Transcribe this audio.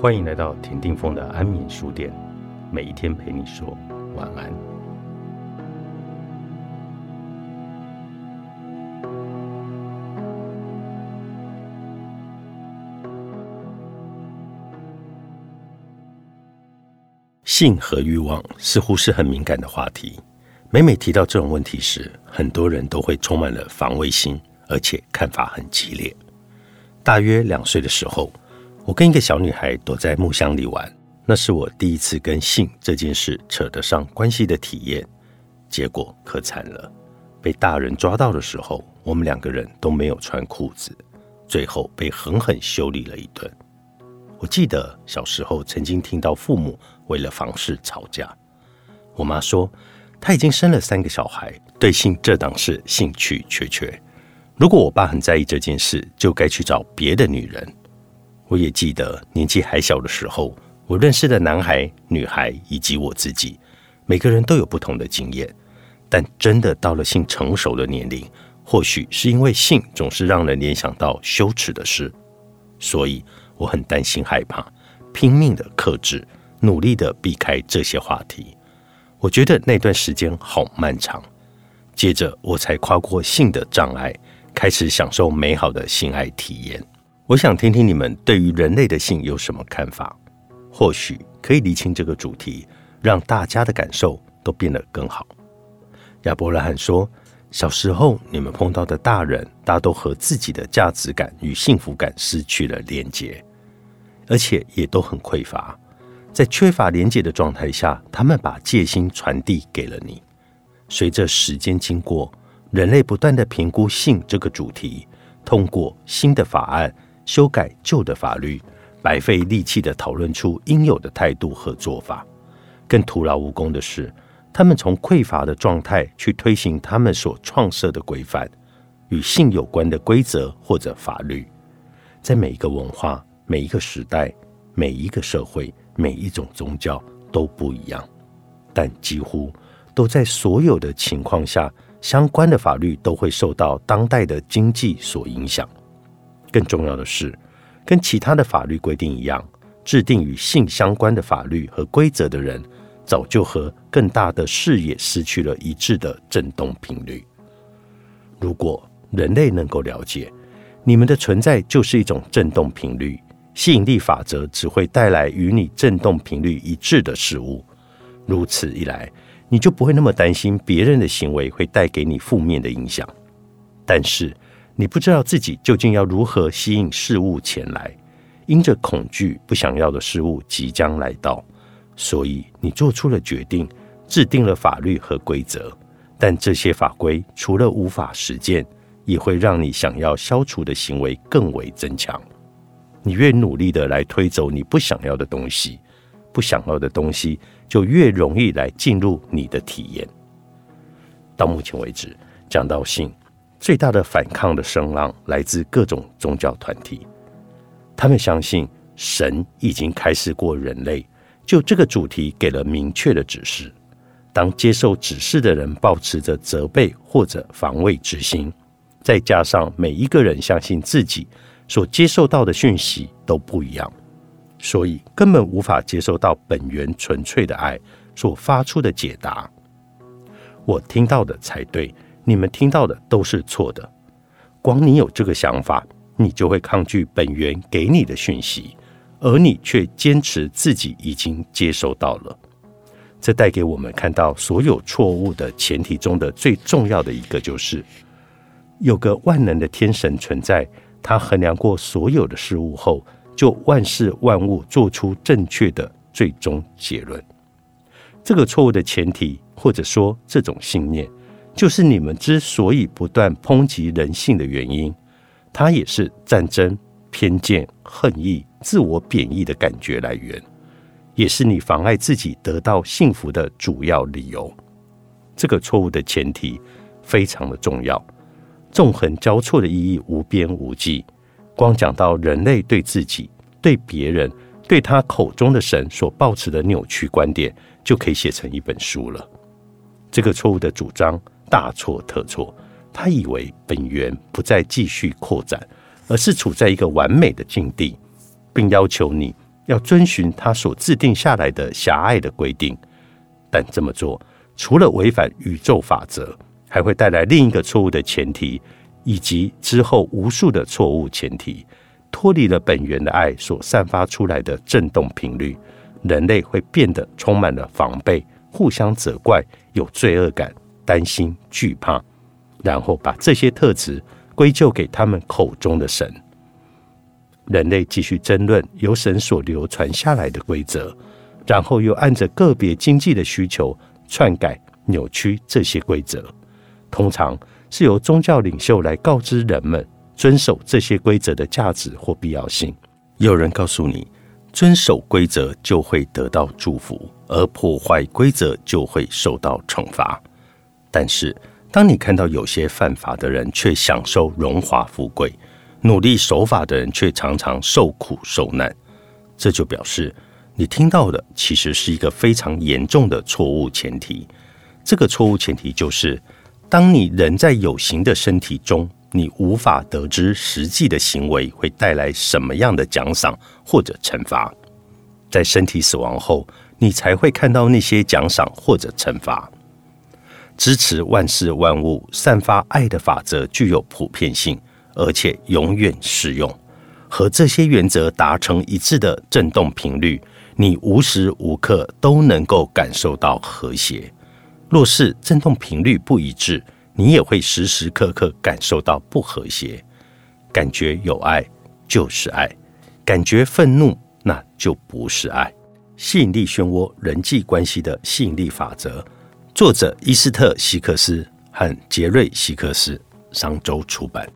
欢迎来到田定峰的安眠书店，每一天陪你说晚安。性和欲望似乎是很敏感的话题，每每提到这种问题时，很多人都会充满了防卫心，而且看法很激烈。大约两岁的时候。我跟一个小女孩躲在木箱里玩，那是我第一次跟性这件事扯得上关系的体验。结果可惨了，被大人抓到的时候，我们两个人都没有穿裤子，最后被狠狠修理了一顿。我记得小时候曾经听到父母为了房事吵架，我妈说她已经生了三个小孩，对性这档事兴趣缺缺。如果我爸很在意这件事，就该去找别的女人。我也记得年纪还小的时候，我认识的男孩、女孩以及我自己，每个人都有不同的经验。但真的到了性成熟的年龄，或许是因为性总是让人联想到羞耻的事，所以我很担心、害怕，拼命的克制，努力的避开这些话题。我觉得那段时间好漫长。接着，我才跨过性的障碍，开始享受美好的性爱体验。我想听听你们对于人类的性有什么看法，或许可以厘清这个主题，让大家的感受都变得更好。亚伯拉罕说：“小时候你们碰到的大人，大都和自己的价值感与幸福感失去了连接，而且也都很匮乏。在缺乏连接的状态下，他们把戒心传递给了你。随着时间经过，人类不断的评估性这个主题，通过新的法案。”修改旧的法律，白费力气的讨论出应有的态度和做法。更徒劳无功的是，他们从匮乏的状态去推行他们所创设的规范，与性有关的规则或者法律，在每一个文化、每一个时代、每一个社会、每一种宗教都不一样，但几乎都在所有的情况下，相关的法律都会受到当代的经济所影响。更重要的是，跟其他的法律规定一样，制定与性相关的法律和规则的人，早就和更大的视野失去了一致的振动频率。如果人类能够了解，你们的存在就是一种振动频率，吸引力法则只会带来与你振动频率一致的事物。如此一来，你就不会那么担心别人的行为会带给你负面的影响。但是，你不知道自己究竟要如何吸引事物前来，因着恐惧不想要的事物即将来到，所以你做出了决定，制定了法律和规则。但这些法规除了无法实践，也会让你想要消除的行为更为增强。你越努力的来推走你不想要的东西，不想要的东西就越容易来进入你的体验。到目前为止，讲到性。最大的反抗的声浪来自各种宗教团体，他们相信神已经开示过人类，就这个主题给了明确的指示。当接受指示的人保持着责备或者防卫之心，再加上每一个人相信自己所接受到的讯息都不一样，所以根本无法接受到本源纯粹的爱所发出的解答。我听到的才对。你们听到的都是错的。光你有这个想法，你就会抗拒本源给你的讯息，而你却坚持自己已经接收到了。这带给我们看到所有错误的前提中的最重要的一个，就是有个万能的天神存在。他衡量过所有的事物后，就万事万物做出正确的最终结论。这个错误的前提，或者说这种信念。就是你们之所以不断抨击人性的原因，它也是战争、偏见、恨意、自我贬义的感觉来源，也是你妨碍自己得到幸福的主要理由。这个错误的前提非常的重要，纵横交错的意义无边无际。光讲到人类对自己、对别人、对他口中的神所抱持的扭曲观点，就可以写成一本书了。这个错误的主张。大错特错！他以为本源不再继续扩展，而是处在一个完美的境地，并要求你要遵循他所制定下来的狭隘的规定。但这么做除了违反宇宙法则，还会带来另一个错误的前提，以及之后无数的错误前提，脱离了本源的爱所散发出来的振动频率，人类会变得充满了防备、互相责怪、有罪恶感、担心、惧怕，然后把这些特质归咎给他们口中的神。人类继续争论由神所流传下来的规则，然后又按着个别经济的需求篡改、扭曲这些规则。通常是由宗教领袖来告知人们遵守这些规则的价值或必要性。有人告诉你，遵守规则就会得到祝福，而破坏规则就会受到惩罚。但是，当你看到有些犯法的人却享受荣华富贵，努力守法的人却常常受苦受难，这就表示你听到的其实是一个非常严重的错误前提。这个错误前提就是。当你人在有形的身体中，你无法得知实际的行为会带来什么样的奖赏或者惩罚。在身体死亡后，你才会看到那些奖赏或者惩罚。支持万事万物散发爱的法则具有普遍性，而且永远适用。和这些原则达成一致的振动频率，你无时无刻都能够感受到和谐。若是振动频率不一致，你也会时时刻刻感受到不和谐。感觉有爱就是爱，感觉愤怒那就不是爱。吸引力漩涡人际关系的吸引力法则，作者伊斯特·希克斯和杰瑞·希克斯，商周出版。